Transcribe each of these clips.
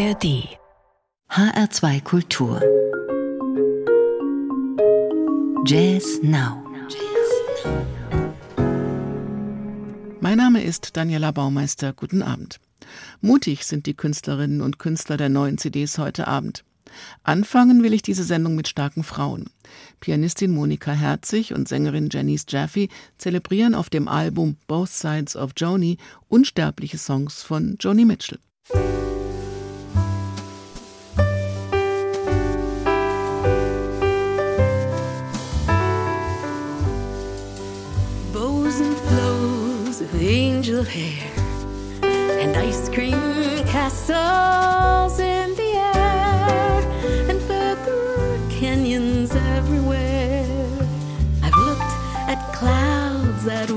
ARD HR2 Kultur Jazz Now Mein Name ist Daniela Baumeister. Guten Abend. Mutig sind die Künstlerinnen und Künstler der neuen CDs heute Abend. Anfangen will ich diese Sendung mit starken Frauen. Pianistin Monika Herzig und Sängerin Janice Jaffe zelebrieren auf dem Album Both Sides of Joni unsterbliche Songs von Joni Mitchell. of hair and ice cream castles in the air and feather canyons everywhere. I've looked at clouds that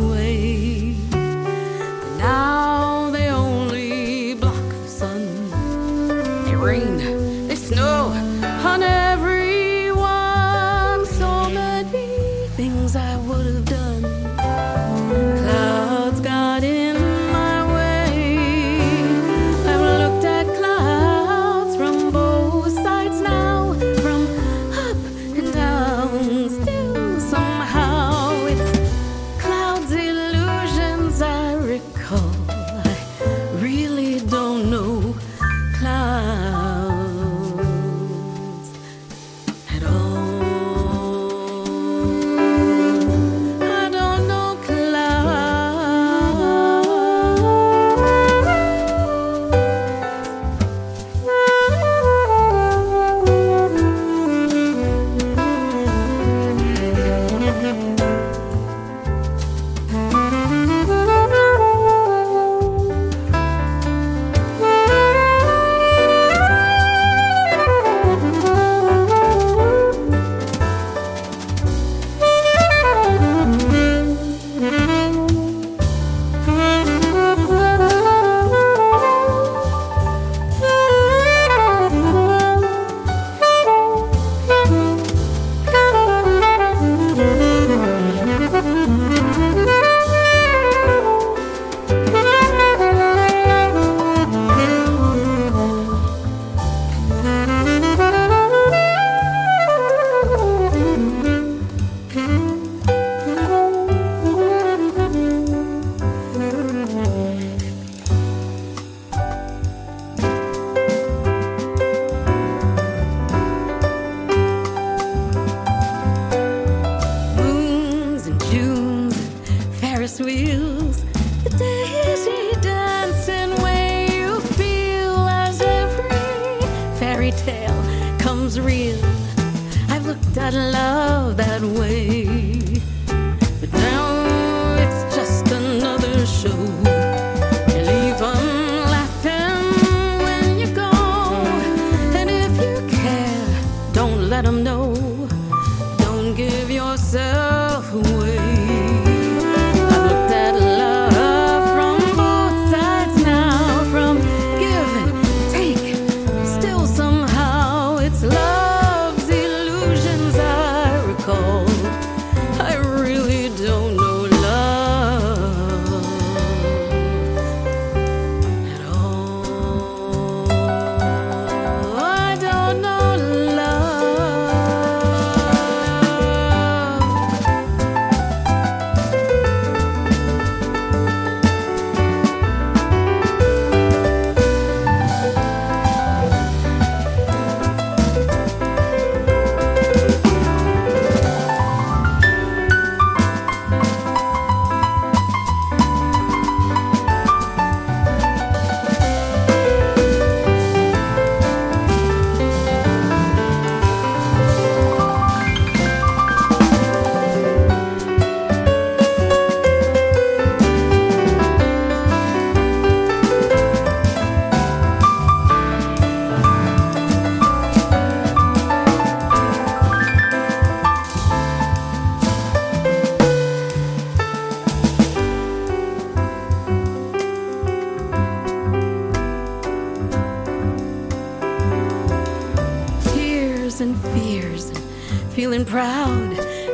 feeling proud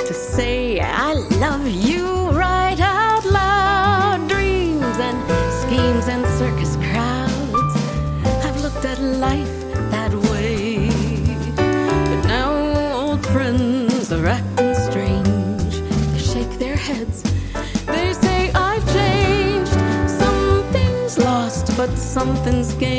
to say I love you right out loud. Dreams and schemes and circus crowds. I've looked at life that way. But now old friends are acting strange. They shake their heads. They say I've changed. Something's lost, but something's gained.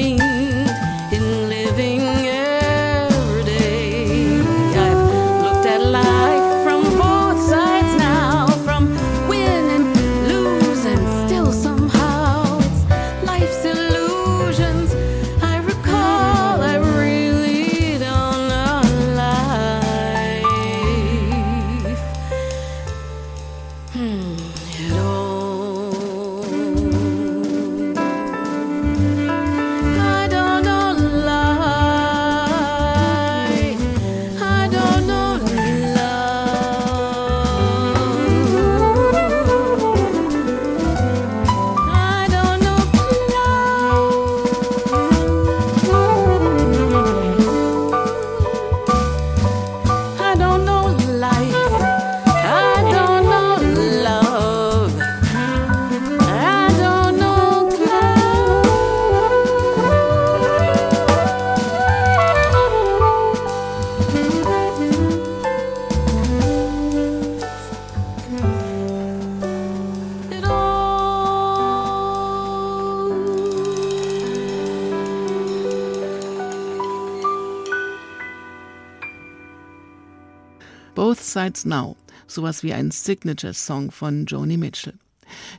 Both Sides Now, sowas wie ein Signature-Song von Joni Mitchell.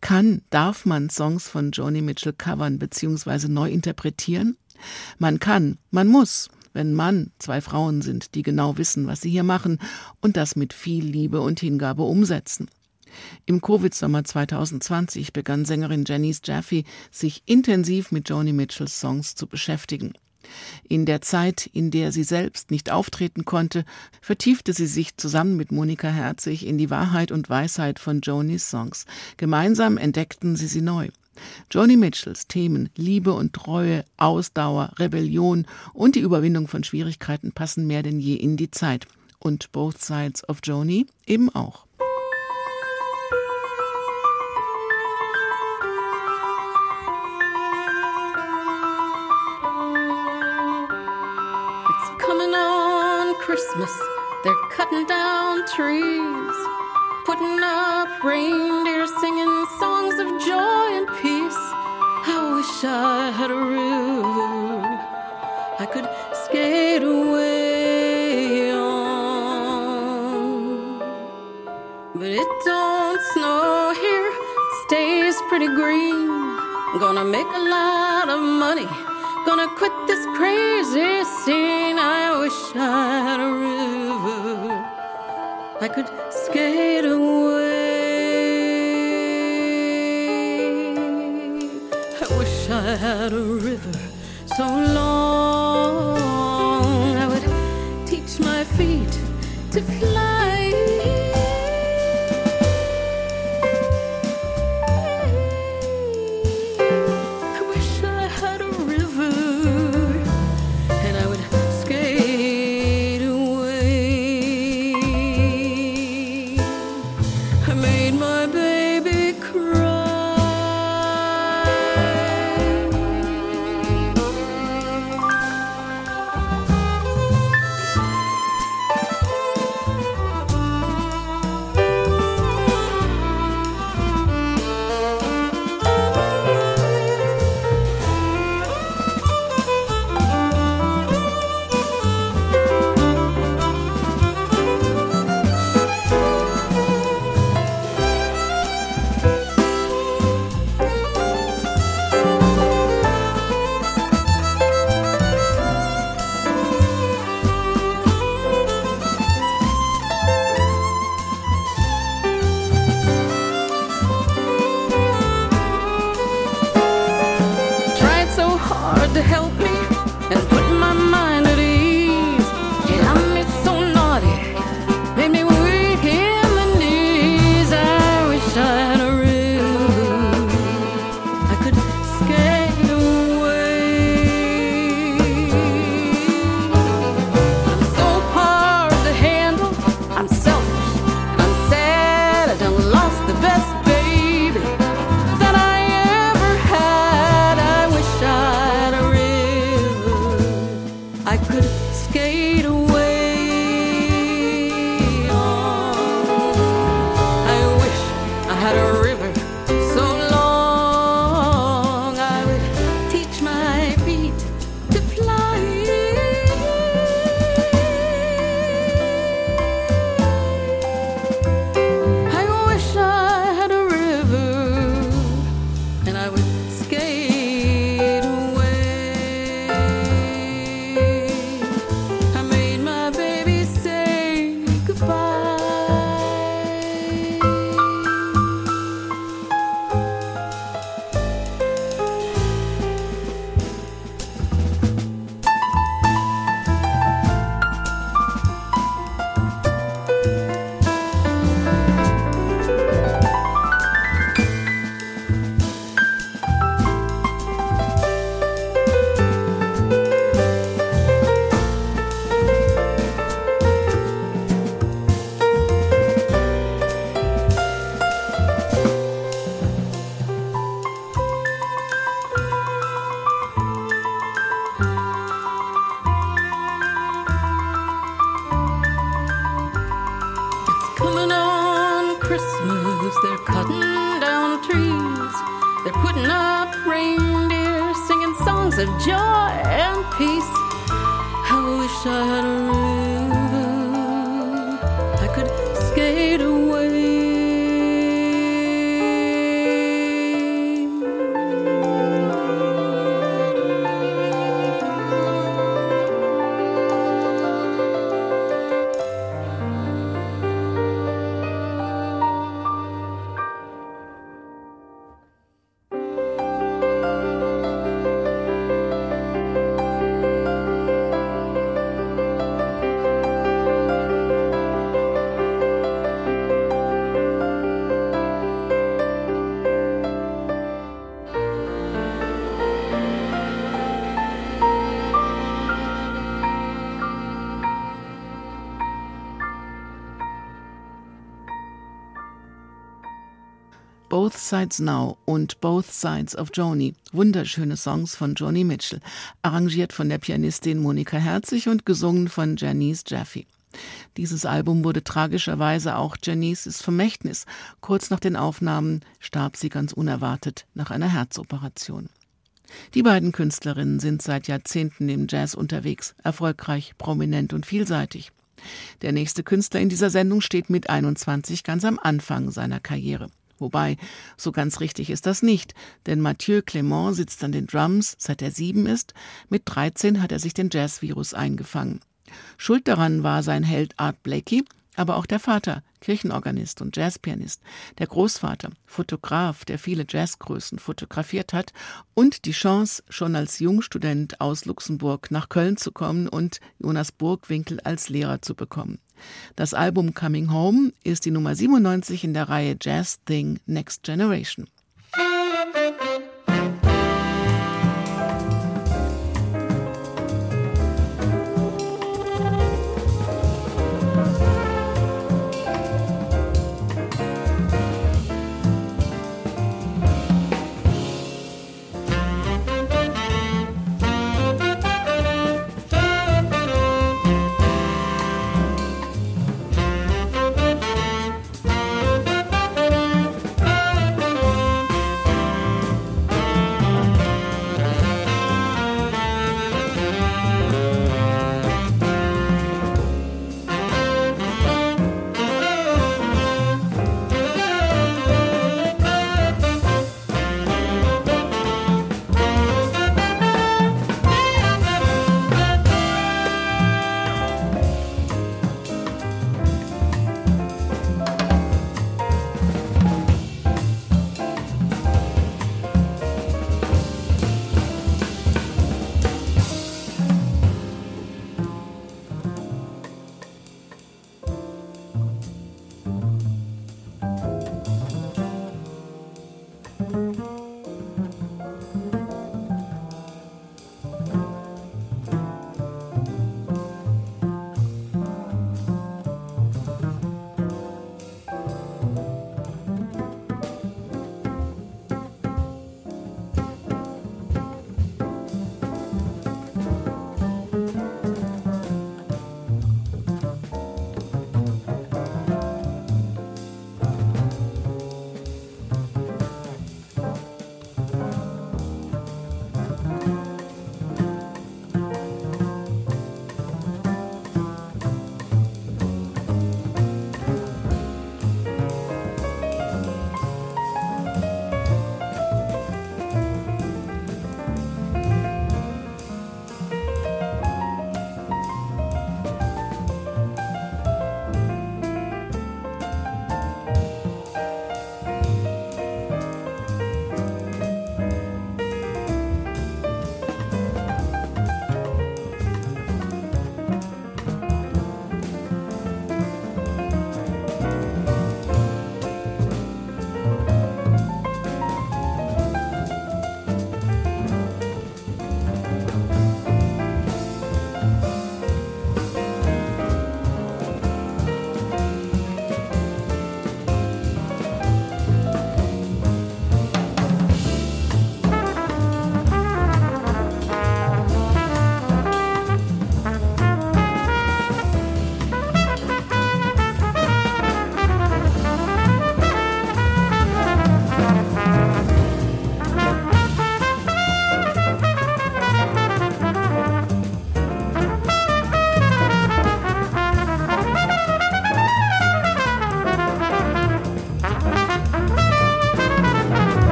Kann, darf man Songs von Joni Mitchell covern bzw. neu interpretieren? Man kann, man muss, wenn Mann zwei Frauen sind, die genau wissen, was sie hier machen und das mit viel Liebe und Hingabe umsetzen. Im Covid-Sommer 2020 begann Sängerin Janice Jaffe sich intensiv mit Joni Mitchells Songs zu beschäftigen. In der Zeit, in der sie selbst nicht auftreten konnte, vertiefte sie sich zusammen mit Monika Herzig in die Wahrheit und Weisheit von Jonis Songs. Gemeinsam entdeckten sie sie neu. Joni Mitchells Themen Liebe und Treue, Ausdauer, Rebellion und die Überwindung von Schwierigkeiten passen mehr denn je in die Zeit. Und Both Sides of Joni eben auch. Christmas. They're cutting down trees, putting up reindeer singing songs of joy and peace. I wish I had a river I could skate away on. But it don't snow here, it stays pretty green. Gonna make a lot of money. Gonna quit this crazy scene. I wish I had a river I could skate away. I wish I had a river so long songs of joy and peace. I wish I had a river Both Sides Now und Both Sides of Joni. Wunderschöne Songs von Joni Mitchell. Arrangiert von der Pianistin Monika Herzig und gesungen von Janice Jaffe. Dieses Album wurde tragischerweise auch Janices Vermächtnis. Kurz nach den Aufnahmen starb sie ganz unerwartet nach einer Herzoperation. Die beiden Künstlerinnen sind seit Jahrzehnten im Jazz unterwegs, erfolgreich, prominent und vielseitig. Der nächste Künstler in dieser Sendung steht mit 21 ganz am Anfang seiner Karriere. Wobei, so ganz richtig ist das nicht, denn Mathieu Clement sitzt an den Drums, seit er sieben ist. Mit 13 hat er sich den Jazz-Virus eingefangen. Schuld daran war sein Held Art Blakey, aber auch der Vater, Kirchenorganist und Jazzpianist, der Großvater, Fotograf, der viele Jazzgrößen fotografiert hat und die Chance, schon als Jungstudent aus Luxemburg nach Köln zu kommen und Jonas Burgwinkel als Lehrer zu bekommen. Das Album Coming Home ist die Nummer 97 in der Reihe Jazz Thing Next Generation.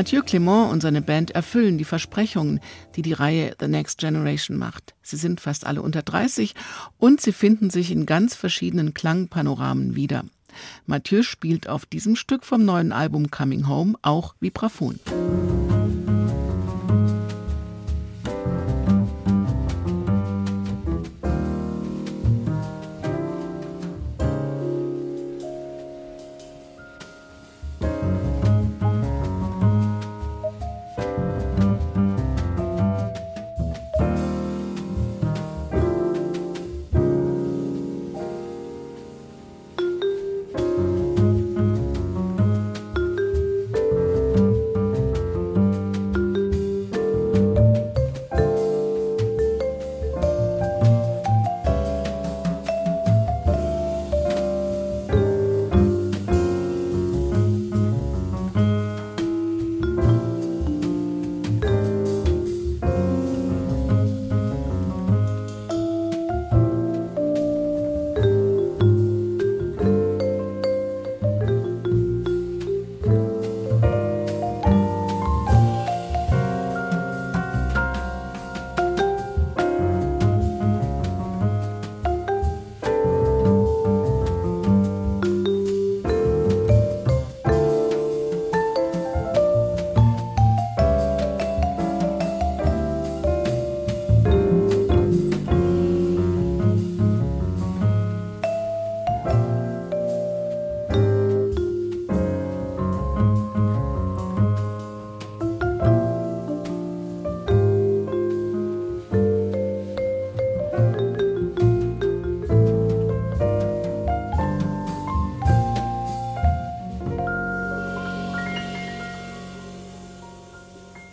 Mathieu Clement und seine Band erfüllen die Versprechungen, die die Reihe The Next Generation macht. Sie sind fast alle unter 30 und sie finden sich in ganz verschiedenen Klangpanoramen wieder. Mathieu spielt auf diesem Stück vom neuen Album Coming Home auch Vibraphon.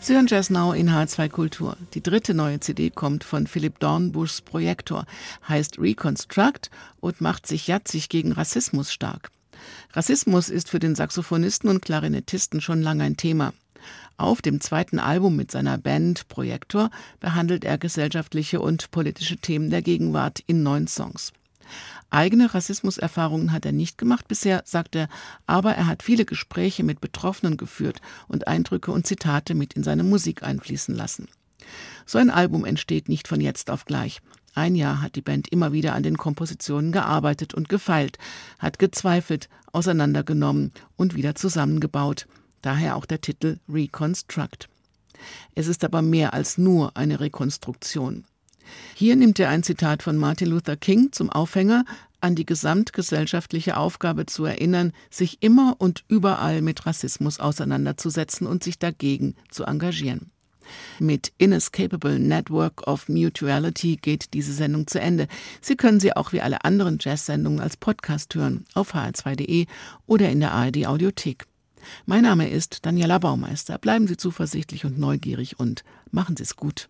Sie hören Jazz Now in H2 Kultur. Die dritte neue CD kommt von Philipp Dornbuschs Projektor, heißt Reconstruct und macht sich jatzig gegen Rassismus stark. Rassismus ist für den Saxophonisten und Klarinettisten schon lange ein Thema. Auf dem zweiten Album mit seiner Band Projektor behandelt er gesellschaftliche und politische Themen der Gegenwart in neun Songs. Eigene Rassismuserfahrungen hat er nicht gemacht bisher, sagt er, aber er hat viele Gespräche mit Betroffenen geführt und Eindrücke und Zitate mit in seine Musik einfließen lassen. So ein Album entsteht nicht von jetzt auf gleich. Ein Jahr hat die Band immer wieder an den Kompositionen gearbeitet und gefeilt, hat gezweifelt, auseinandergenommen und wieder zusammengebaut. Daher auch der Titel Reconstruct. Es ist aber mehr als nur eine Rekonstruktion. Hier nimmt er ein Zitat von Martin Luther King zum Aufhänger, an die gesamtgesellschaftliche Aufgabe zu erinnern, sich immer und überall mit Rassismus auseinanderzusetzen und sich dagegen zu engagieren. Mit Inescapable Network of Mutuality geht diese Sendung zu Ende. Sie können sie auch wie alle anderen Jazz-Sendungen als Podcast hören auf hr2.de oder in der ARD Audiothek. Mein Name ist Daniela Baumeister. Bleiben Sie zuversichtlich und neugierig und machen Sie es gut.